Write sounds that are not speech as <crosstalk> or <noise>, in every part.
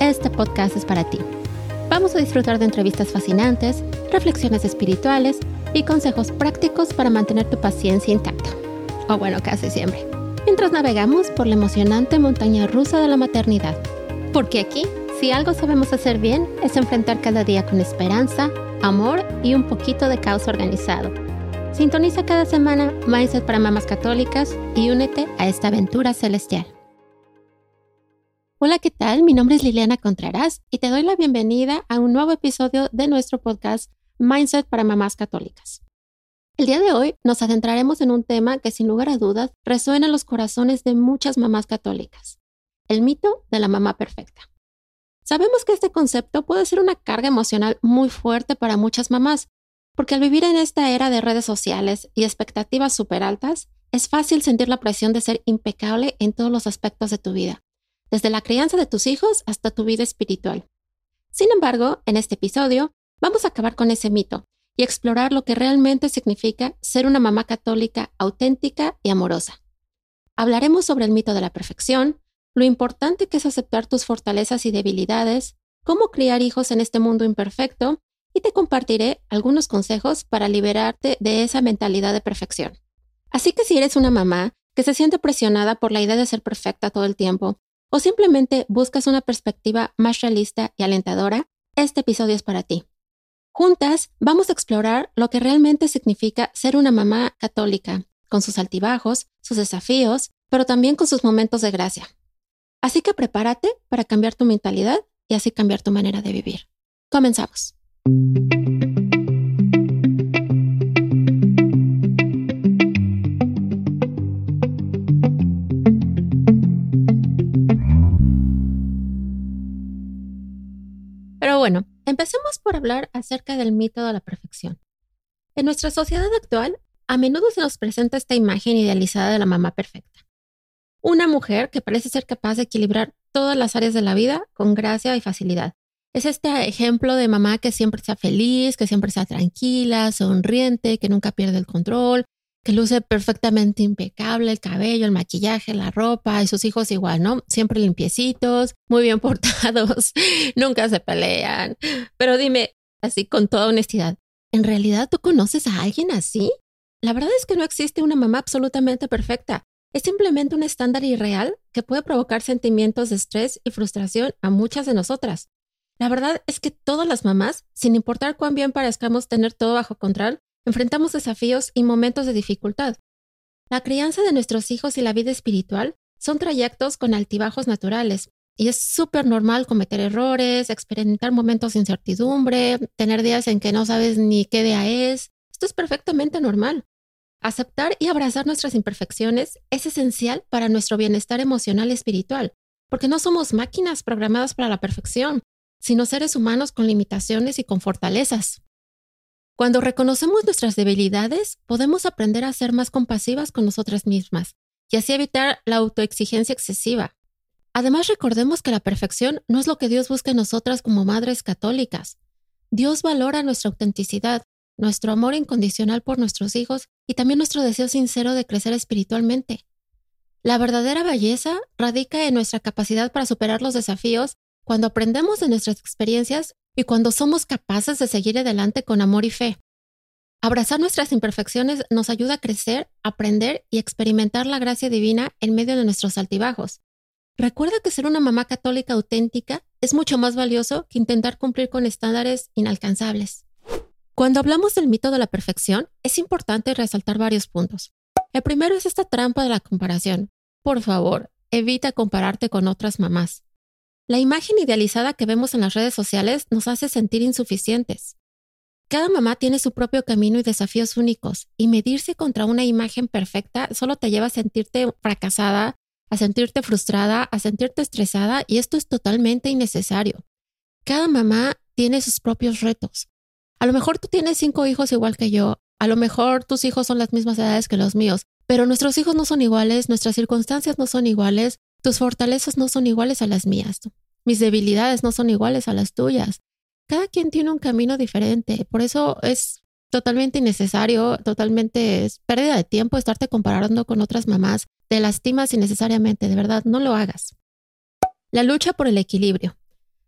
este podcast es para ti. Vamos a disfrutar de entrevistas fascinantes, reflexiones espirituales y consejos prácticos para mantener tu paciencia intacta. O bueno, casi siempre. Mientras navegamos por la emocionante montaña rusa de la maternidad. Porque aquí, si algo sabemos hacer bien, es enfrentar cada día con esperanza, amor y un poquito de caos organizado. Sintoniza cada semana Mindset para Mamás Católicas y únete a esta aventura celestial. Hola, ¿qué tal? Mi nombre es Liliana Contreras y te doy la bienvenida a un nuevo episodio de nuestro podcast Mindset para Mamás Católicas. El día de hoy nos adentraremos en un tema que sin lugar a dudas resuena en los corazones de muchas mamás católicas, el mito de la mamá perfecta. Sabemos que este concepto puede ser una carga emocional muy fuerte para muchas mamás, porque al vivir en esta era de redes sociales y expectativas súper altas, es fácil sentir la presión de ser impecable en todos los aspectos de tu vida desde la crianza de tus hijos hasta tu vida espiritual. Sin embargo, en este episodio vamos a acabar con ese mito y explorar lo que realmente significa ser una mamá católica auténtica y amorosa. Hablaremos sobre el mito de la perfección, lo importante que es aceptar tus fortalezas y debilidades, cómo criar hijos en este mundo imperfecto y te compartiré algunos consejos para liberarte de esa mentalidad de perfección. Así que si eres una mamá que se siente presionada por la idea de ser perfecta todo el tiempo o simplemente buscas una perspectiva más realista y alentadora, este episodio es para ti. Juntas vamos a explorar lo que realmente significa ser una mamá católica, con sus altibajos, sus desafíos, pero también con sus momentos de gracia. Así que prepárate para cambiar tu mentalidad y así cambiar tu manera de vivir. Comenzamos. Bueno, empecemos por hablar acerca del mito de la perfección. En nuestra sociedad actual, a menudo se nos presenta esta imagen idealizada de la mamá perfecta. Una mujer que parece ser capaz de equilibrar todas las áreas de la vida con gracia y facilidad. Es este ejemplo de mamá que siempre está feliz, que siempre está tranquila, sonriente, que nunca pierde el control, que luce perfectamente impecable el cabello, el maquillaje, la ropa y sus hijos igual, ¿no? Siempre limpiecitos, muy bien <laughs> portados, nunca se pelean. Pero dime, así con toda honestidad, ¿en realidad tú conoces a alguien así? La verdad es que no existe una mamá absolutamente perfecta. Es simplemente un estándar irreal que puede provocar sentimientos de estrés y frustración a muchas de nosotras. La verdad es que todas las mamás, sin importar cuán bien parezcamos tener todo bajo control, enfrentamos desafíos y momentos de dificultad. La crianza de nuestros hijos y la vida espiritual son trayectos con altibajos naturales, y es súper normal cometer errores, experimentar momentos de incertidumbre, tener días en que no sabes ni qué día es. Esto es perfectamente normal. Aceptar y abrazar nuestras imperfecciones es esencial para nuestro bienestar emocional y espiritual, porque no somos máquinas programadas para la perfección, sino seres humanos con limitaciones y con fortalezas. Cuando reconocemos nuestras debilidades, podemos aprender a ser más compasivas con nosotras mismas y así evitar la autoexigencia excesiva. Además, recordemos que la perfección no es lo que Dios busca en nosotras como madres católicas. Dios valora nuestra autenticidad, nuestro amor incondicional por nuestros hijos y también nuestro deseo sincero de crecer espiritualmente. La verdadera belleza radica en nuestra capacidad para superar los desafíos cuando aprendemos de nuestras experiencias y cuando somos capaces de seguir adelante con amor y fe. Abrazar nuestras imperfecciones nos ayuda a crecer, aprender y experimentar la gracia divina en medio de nuestros altibajos. Recuerda que ser una mamá católica auténtica es mucho más valioso que intentar cumplir con estándares inalcanzables. Cuando hablamos del mito de la perfección, es importante resaltar varios puntos. El primero es esta trampa de la comparación. Por favor, evita compararte con otras mamás. La imagen idealizada que vemos en las redes sociales nos hace sentir insuficientes. Cada mamá tiene su propio camino y desafíos únicos, y medirse contra una imagen perfecta solo te lleva a sentirte fracasada, a sentirte frustrada, a sentirte estresada, y esto es totalmente innecesario. cada mamá tiene sus propios retos. A lo mejor tú tienes cinco hijos igual que yo, a lo mejor tus hijos son las mismas edades que los míos, pero nuestros hijos no son iguales, nuestras circunstancias no son iguales, tus fortalezas no son iguales a las mías, mis debilidades no son iguales a las tuyas. Cada quien tiene un camino diferente, por eso es totalmente innecesario, totalmente es pérdida de tiempo estarte comparando con otras mamás. Te lastimas innecesariamente, de verdad, no lo hagas. La lucha por el equilibrio.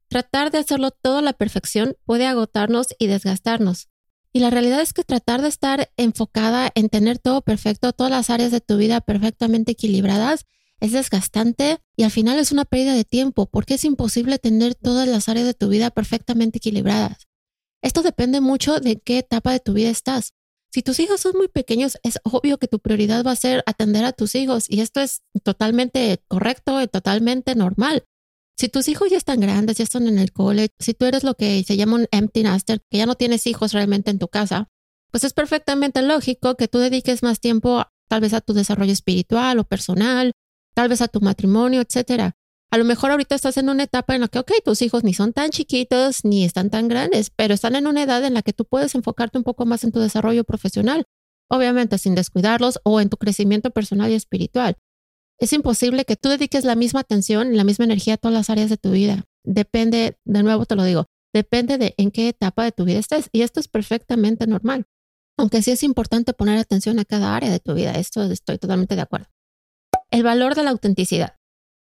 Tratar de hacerlo todo a la perfección puede agotarnos y desgastarnos. Y la realidad es que tratar de estar enfocada en tener todo perfecto, todas las áreas de tu vida perfectamente equilibradas, es desgastante y al final es una pérdida de tiempo porque es imposible tener todas las áreas de tu vida perfectamente equilibradas. Esto depende mucho de qué etapa de tu vida estás. Si tus hijos son muy pequeños, es obvio que tu prioridad va a ser atender a tus hijos y esto es totalmente correcto y totalmente normal. Si tus hijos ya están grandes, ya están en el college, si tú eres lo que se llama un empty nester, que ya no tienes hijos realmente en tu casa, pues es perfectamente lógico que tú dediques más tiempo tal vez a tu desarrollo espiritual o personal, tal vez a tu matrimonio, etcétera. A lo mejor ahorita estás en una etapa en la que, ok, tus hijos ni son tan chiquitos ni están tan grandes, pero están en una edad en la que tú puedes enfocarte un poco más en tu desarrollo profesional, obviamente sin descuidarlos o en tu crecimiento personal y espiritual. Es imposible que tú dediques la misma atención y la misma energía a todas las áreas de tu vida. Depende, de nuevo te lo digo, depende de en qué etapa de tu vida estés y esto es perfectamente normal. Aunque sí es importante poner atención a cada área de tu vida, esto estoy totalmente de acuerdo. El valor de la autenticidad.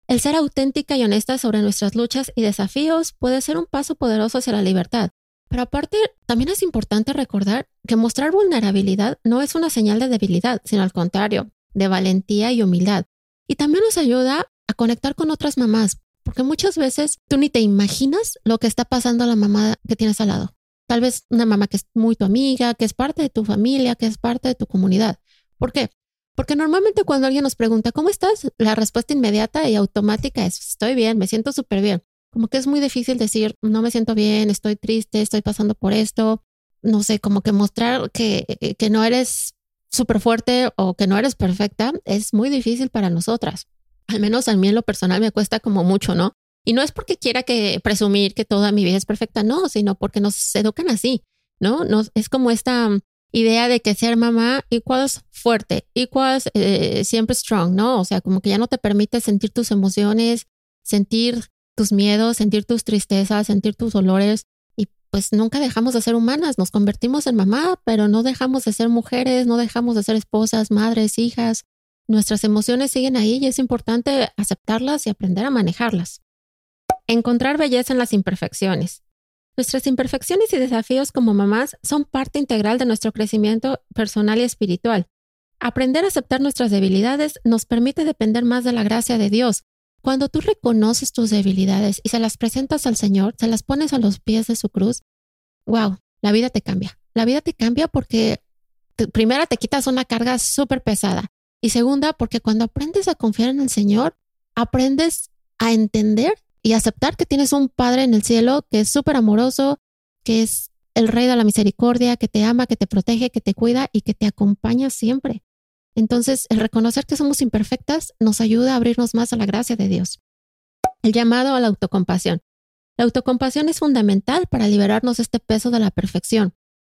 El ser auténtica y honesta sobre nuestras luchas y desafíos puede ser un paso poderoso hacia la libertad. Pero aparte, también es importante recordar que mostrar vulnerabilidad no es una señal de debilidad, sino al contrario, de valentía y humildad. Y también nos ayuda a conectar con otras mamás, porque muchas veces tú ni te imaginas lo que está pasando a la mamá que tienes al lado. Tal vez una mamá que es muy tu amiga, que es parte de tu familia, que es parte de tu comunidad. ¿Por qué? Porque normalmente cuando alguien nos pregunta, ¿cómo estás? La respuesta inmediata y automática es, estoy bien, me siento súper bien. Como que es muy difícil decir, no me siento bien, estoy triste, estoy pasando por esto. No sé, como que mostrar que, que no eres súper fuerte o que no eres perfecta es muy difícil para nosotras. Al menos a mí en lo personal me cuesta como mucho, ¿no? Y no es porque quiera que presumir que toda mi vida es perfecta, no, sino porque nos educan así, ¿no? Nos, es como esta idea de que ser mamá iguals fuerte, iguals eh, siempre strong, ¿no? O sea, como que ya no te permite sentir tus emociones, sentir tus miedos, sentir tus tristezas, sentir tus dolores pues nunca dejamos de ser humanas, nos convertimos en mamá, pero no dejamos de ser mujeres, no dejamos de ser esposas, madres, hijas. Nuestras emociones siguen ahí y es importante aceptarlas y aprender a manejarlas. Encontrar belleza en las imperfecciones. Nuestras imperfecciones y desafíos como mamás son parte integral de nuestro crecimiento personal y espiritual. Aprender a aceptar nuestras debilidades nos permite depender más de la gracia de Dios, cuando tú reconoces tus debilidades y se las presentas al Señor, se las pones a los pies de su cruz, wow, la vida te cambia. La vida te cambia porque primera te quitas una carga súper pesada y segunda porque cuando aprendes a confiar en el Señor, aprendes a entender y aceptar que tienes un Padre en el cielo que es súper amoroso, que es el Rey de la Misericordia, que te ama, que te protege, que te cuida y que te acompaña siempre. Entonces, el reconocer que somos imperfectas nos ayuda a abrirnos más a la gracia de Dios. El llamado a la autocompasión. La autocompasión es fundamental para liberarnos de este peso de la perfección.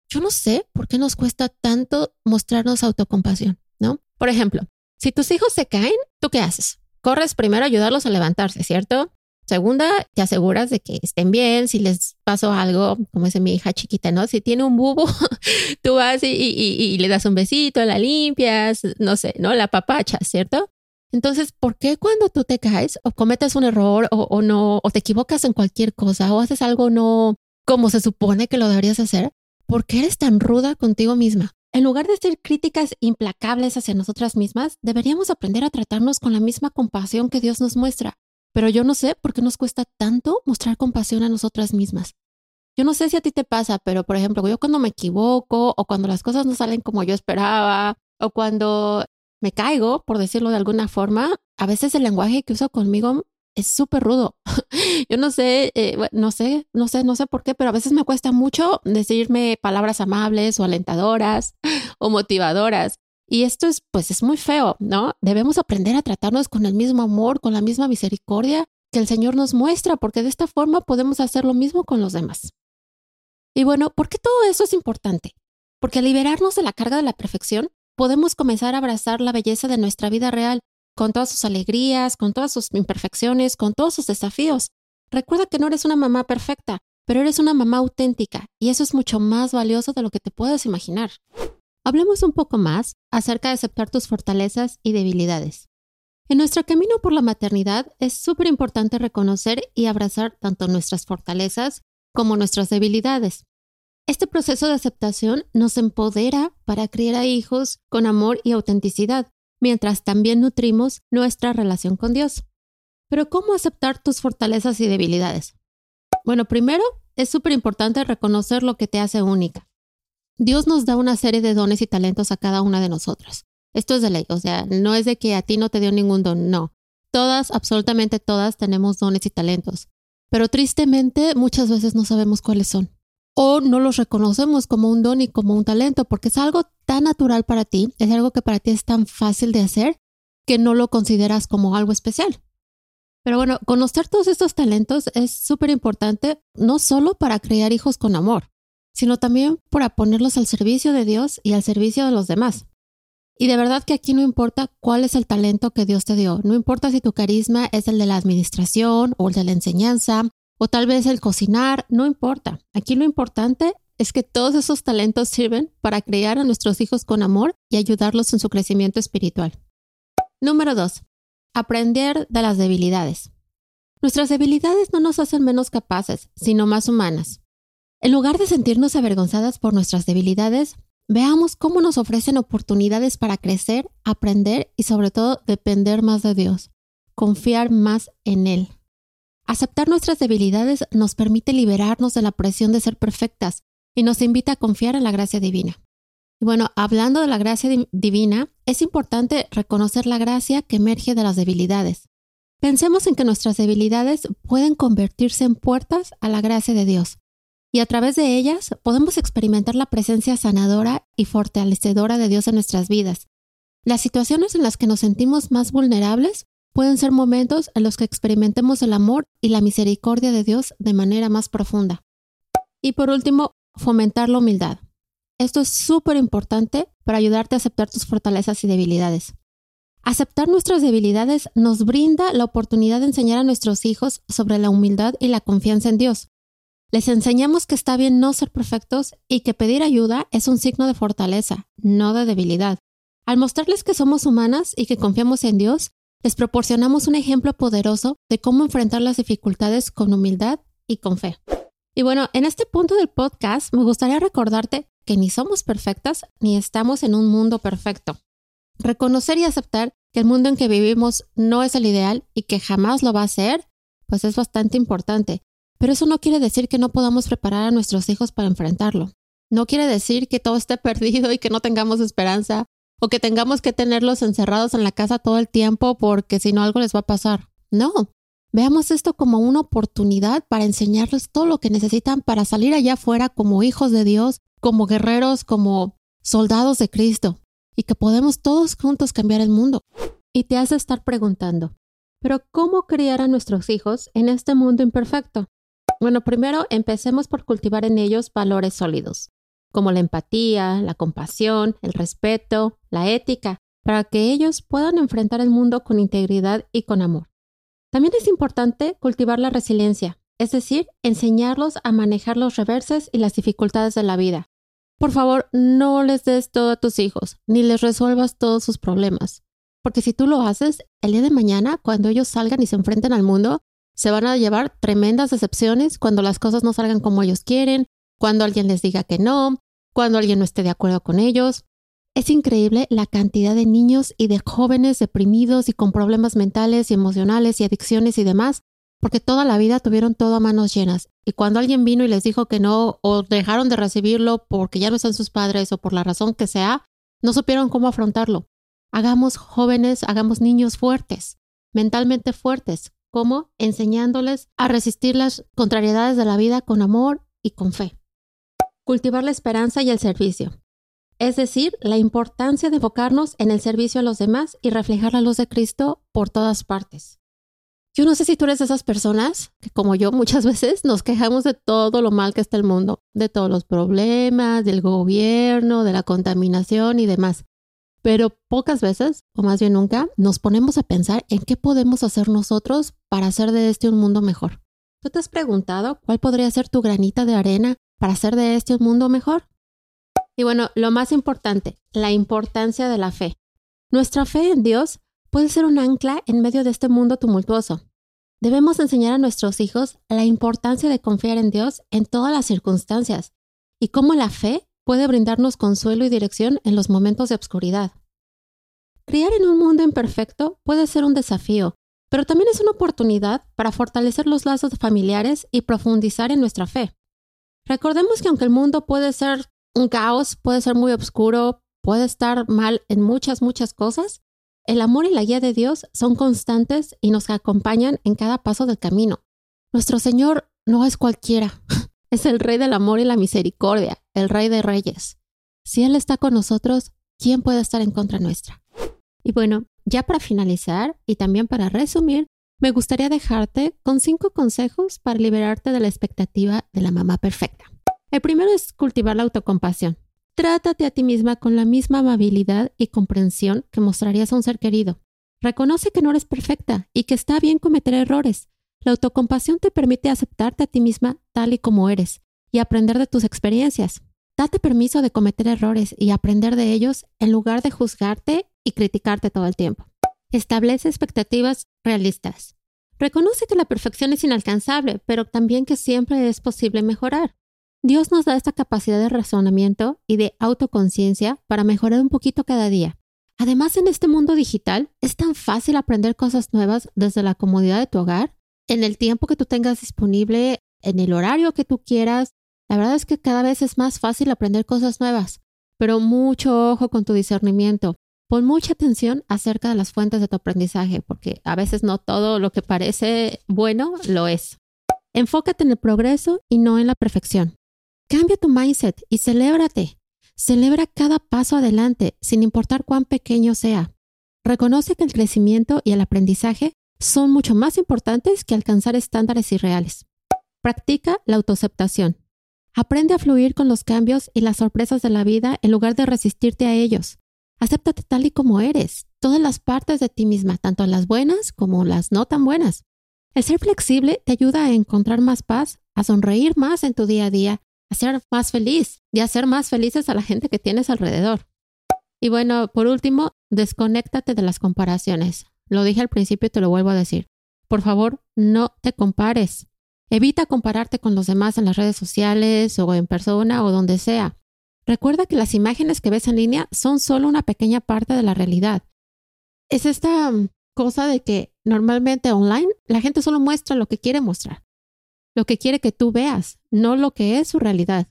Yo no sé por qué nos cuesta tanto mostrarnos autocompasión, ¿no? Por ejemplo, si tus hijos se caen, ¿tú qué haces? Corres primero a ayudarlos a levantarse, ¿cierto? Segunda, te aseguras de que estén bien, si les pasó algo, como dice mi hija chiquita, ¿no? Si tiene un bubo, <laughs> tú vas y, le das un besito, la limpias, no sé, ¿no? La papacha, ¿cierto? Entonces, ¿por qué cuando tú te caes o cometes un error o, o, no, o te equivocas en cualquier cosa o haces algo no como se supone que lo deberías hacer? ¿Por qué eres tan ruda contigo misma? En lugar de ser críticas implacables hacia nosotras mismas, deberíamos aprender a tratarnos con la misma compasión que Dios nos muestra. Pero yo no sé por qué nos cuesta tanto mostrar compasión a nosotras mismas. Yo no sé si a ti te pasa, pero por ejemplo, yo cuando me equivoco o cuando las cosas no salen como yo esperaba o cuando me caigo, por decirlo de alguna forma, a veces el lenguaje que uso conmigo es súper rudo. <laughs> yo no sé, eh, no sé, no sé, no sé por qué, pero a veces me cuesta mucho decirme palabras amables o alentadoras <laughs> o motivadoras. Y esto es, pues es muy feo, ¿no? Debemos aprender a tratarnos con el mismo amor, con la misma misericordia que el Señor nos muestra, porque de esta forma podemos hacer lo mismo con los demás. Y bueno, ¿por qué todo eso es importante? Porque al liberarnos de la carga de la perfección, podemos comenzar a abrazar la belleza de nuestra vida real, con todas sus alegrías, con todas sus imperfecciones, con todos sus desafíos. Recuerda que no eres una mamá perfecta, pero eres una mamá auténtica, y eso es mucho más valioso de lo que te puedes imaginar. Hablemos un poco más acerca de aceptar tus fortalezas y debilidades. En nuestro camino por la maternidad es súper importante reconocer y abrazar tanto nuestras fortalezas como nuestras debilidades. Este proceso de aceptación nos empodera para criar a hijos con amor y autenticidad, mientras también nutrimos nuestra relación con Dios. Pero ¿cómo aceptar tus fortalezas y debilidades? Bueno, primero es súper importante reconocer lo que te hace única. Dios nos da una serie de dones y talentos a cada una de nosotras. Esto es de ley, o sea, no es de que a ti no te dio ningún don, no. Todas, absolutamente todas, tenemos dones y talentos. Pero tristemente muchas veces no sabemos cuáles son. O no los reconocemos como un don y como un talento, porque es algo tan natural para ti, es algo que para ti es tan fácil de hacer, que no lo consideras como algo especial. Pero bueno, conocer todos estos talentos es súper importante, no solo para crear hijos con amor, sino también para ponerlos al servicio de Dios y al servicio de los demás. Y de verdad que aquí no importa cuál es el talento que Dios te dio, no importa si tu carisma es el de la administración o el de la enseñanza o tal vez el cocinar, no importa. Aquí lo importante es que todos esos talentos sirven para criar a nuestros hijos con amor y ayudarlos en su crecimiento espiritual. Número 2. Aprender de las debilidades. Nuestras debilidades no nos hacen menos capaces, sino más humanas. En lugar de sentirnos avergonzadas por nuestras debilidades, veamos cómo nos ofrecen oportunidades para crecer, aprender y sobre todo depender más de Dios, confiar más en Él. Aceptar nuestras debilidades nos permite liberarnos de la presión de ser perfectas y nos invita a confiar en la gracia divina. Bueno, hablando de la gracia divina, es importante reconocer la gracia que emerge de las debilidades. Pensemos en que nuestras debilidades pueden convertirse en puertas a la gracia de Dios, y a través de ellas podemos experimentar la presencia sanadora y fortalecedora de Dios en nuestras vidas. Las situaciones en las que nos sentimos más vulnerables pueden ser momentos en los que experimentemos el amor y la misericordia de Dios de manera más profunda. Y por último, fomentar la humildad. Esto es súper importante para ayudarte a aceptar tus fortalezas y debilidades. Aceptar nuestras debilidades nos brinda la oportunidad de enseñar a nuestros hijos sobre la humildad y la confianza en Dios. Les enseñamos que está bien no ser perfectos y que pedir ayuda es un signo de fortaleza, no de debilidad. Al mostrarles que somos humanas y que confiamos en Dios, les proporcionamos un ejemplo poderoso de cómo enfrentar las dificultades con humildad y con fe. Y bueno, en este punto del podcast me gustaría recordarte que ni somos perfectas ni estamos en un mundo perfecto. Reconocer y aceptar que el mundo en que vivimos no es el ideal y que jamás lo va a ser, pues es bastante importante. Pero eso no quiere decir que no podamos preparar a nuestros hijos para enfrentarlo. No quiere decir que todo esté <laughs> perdido y que no tengamos esperanza o que tengamos que tenerlos encerrados en la casa todo el tiempo porque si no algo les va a pasar. No, veamos esto como una oportunidad para enseñarles todo lo que necesitan para salir allá afuera como hijos de Dios como guerreros, como soldados de Cristo, y que podemos todos juntos cambiar el mundo. Y te hace estar preguntando, pero ¿cómo criar a nuestros hijos en este mundo imperfecto? Bueno, primero empecemos por cultivar en ellos valores sólidos, como la empatía, la compasión, el respeto, la ética, para que ellos puedan enfrentar el mundo con integridad y con amor. También es importante cultivar la resiliencia, es decir, enseñarlos a manejar los reverses y las dificultades de la vida. Por favor, no les des todo a tus hijos, ni les resuelvas todos sus problemas. Porque si tú lo haces, el día de mañana, cuando ellos salgan y se enfrenten al mundo, se van a llevar tremendas decepciones cuando las cosas no salgan como ellos quieren, cuando alguien les diga que no, cuando alguien no esté de acuerdo con ellos. Es increíble la cantidad de niños y de jóvenes deprimidos y con problemas mentales y emocionales y adicciones y demás porque toda la vida tuvieron todo a manos llenas. Y cuando alguien vino y les dijo que no, o dejaron de recibirlo porque ya no están sus padres o por la razón que sea, no supieron cómo afrontarlo. Hagamos jóvenes, hagamos niños fuertes, mentalmente fuertes, como enseñándoles a resistir las contrariedades de la vida con amor y con fe. Cultivar la esperanza y el servicio. Es decir, la importancia de enfocarnos en el servicio a los demás y reflejar la luz de Cristo por todas partes. Yo no sé si tú eres de esas personas que como yo muchas <laughs> veces nos quejamos de todo lo mal que está el mundo, de todos los problemas, del gobierno, de la contaminación y demás. Pero pocas veces, o más bien nunca, nos ponemos a pensar en qué podemos hacer nosotros para hacer de este un mundo mejor. ¿Tú te has preguntado cuál podría ser tu granita de arena para hacer de este un mundo mejor? Y bueno, lo más importante, la importancia de la fe. Nuestra fe en Dios puede ser un ancla en medio de este mundo tumultuoso. Debemos enseñar a nuestros hijos la importancia de confiar en Dios en todas las circunstancias y cómo la fe puede brindarnos consuelo y dirección en los momentos de obscuridad. Criar en un mundo imperfecto puede ser un desafío, pero también es una oportunidad para fortalecer los lazos familiares y profundizar en nuestra fe. Recordemos que aunque el mundo puede ser un caos, puede ser muy oscuro, puede estar mal en muchas, muchas cosas, el amor y la guía de Dios son constantes y nos acompañan en cada paso del camino. Nuestro Señor no es cualquiera, <laughs> es el Rey del amor y la misericordia, el Rey de Reyes. Si Él está con nosotros, ¿quién puede estar en contra nuestra? Y bueno, ya para finalizar y también para resumir, me gustaría dejarte con cinco consejos para liberarte de la expectativa de la mamá perfecta. El primero es cultivar la autocompasión. Trátate a ti misma con la misma amabilidad y comprensión que mostrarías a un ser querido. Reconoce que no eres perfecta y que está bien cometer errores. La autocompasión te permite aceptarte a ti misma tal y como eres y aprender de tus experiencias. Date permiso de cometer errores y aprender de ellos en lugar de juzgarte y criticarte todo el tiempo. Establece expectativas realistas. Reconoce que la perfección es inalcanzable, pero también que siempre es posible mejorar. Dios nos da esta capacidad de razonamiento y de autoconciencia para mejorar un poquito cada día. Además, en este mundo digital es tan fácil aprender cosas nuevas desde la comodidad de tu hogar, en el tiempo que tú tengas disponible, en el horario que tú quieras. La verdad es que cada vez es más fácil aprender cosas nuevas, pero mucho ojo con tu discernimiento. Pon mucha atención acerca de las fuentes de tu aprendizaje, porque a veces no todo lo que parece bueno lo es. Enfócate en el progreso y no en la perfección. Cambia tu mindset y celébrate. Celebra cada paso adelante, sin importar cuán pequeño sea. Reconoce que el crecimiento y el aprendizaje son mucho más importantes que alcanzar estándares irreales. Practica la autoaceptación. Aprende a fluir con los cambios y las sorpresas de la vida en lugar de resistirte a ellos. Acéptate tal y como eres, todas las partes de ti misma, tanto las buenas como las no tan buenas. El ser flexible te ayuda a encontrar más paz, a sonreír más en tu día a día, a ser más feliz y a hacer más felices a la gente que tienes alrededor. Y bueno, por último, desconéctate de las comparaciones. Lo dije al principio y te lo vuelvo a decir. Por favor, no te compares. Evita compararte con los demás en las redes sociales o en persona o donde sea. Recuerda que las imágenes que ves en línea son solo una pequeña parte de la realidad. Es esta mm, cosa de que normalmente online la gente solo muestra lo que quiere mostrar, lo que quiere que tú veas, no lo que es su realidad.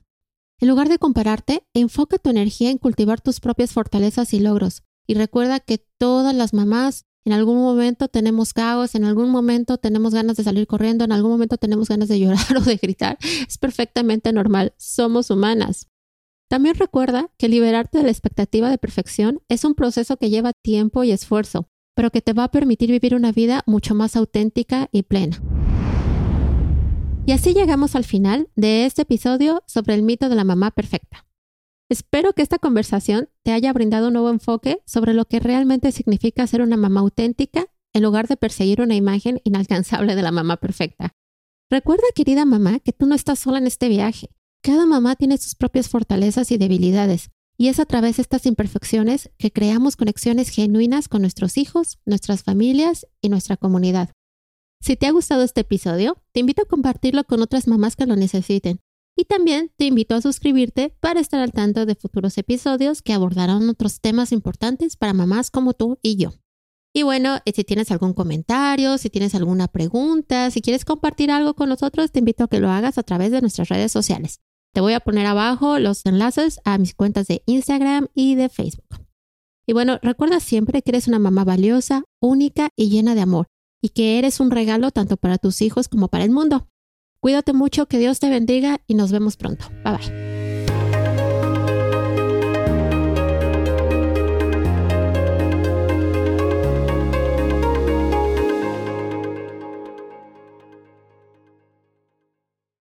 En lugar de compararte, enfoca tu energía en cultivar tus propias fortalezas y logros. Y recuerda que todas las mamás en algún momento tenemos caos, en algún momento tenemos ganas de salir corriendo, en algún momento tenemos ganas de llorar <laughs> o de gritar. Es perfectamente normal, somos humanas. También recuerda que liberarte de la expectativa de perfección es un proceso que lleva tiempo y esfuerzo, pero que te va a permitir vivir una vida mucho más auténtica y plena. Y así llegamos al final de este episodio sobre el mito de la mamá perfecta. Espero que esta conversación te haya brindado un nuevo enfoque sobre lo que realmente significa ser una mamá auténtica en lugar de perseguir una imagen inalcanzable de la mamá perfecta. Recuerda, querida mamá, que tú no estás sola en este viaje. Cada mamá tiene sus propias fortalezas y debilidades, y es a través de estas imperfecciones que creamos conexiones genuinas con nuestros hijos, nuestras familias y nuestra comunidad. Si te ha gustado este episodio, te invito a compartirlo con otras mamás que lo necesiten. Y también te invito a suscribirte para estar al tanto de futuros episodios que abordarán otros temas importantes para mamás como tú y yo. Y bueno, si tienes algún comentario, si tienes alguna pregunta, si quieres compartir algo con nosotros, te invito a que lo hagas a través de nuestras redes sociales. Te voy a poner abajo los enlaces a mis cuentas de Instagram y de Facebook. Y bueno, recuerda siempre que eres una mamá valiosa, única y llena de amor, y que eres un regalo tanto para tus hijos como para el mundo. Cuídate mucho, que Dios te bendiga y nos vemos pronto. Bye bye.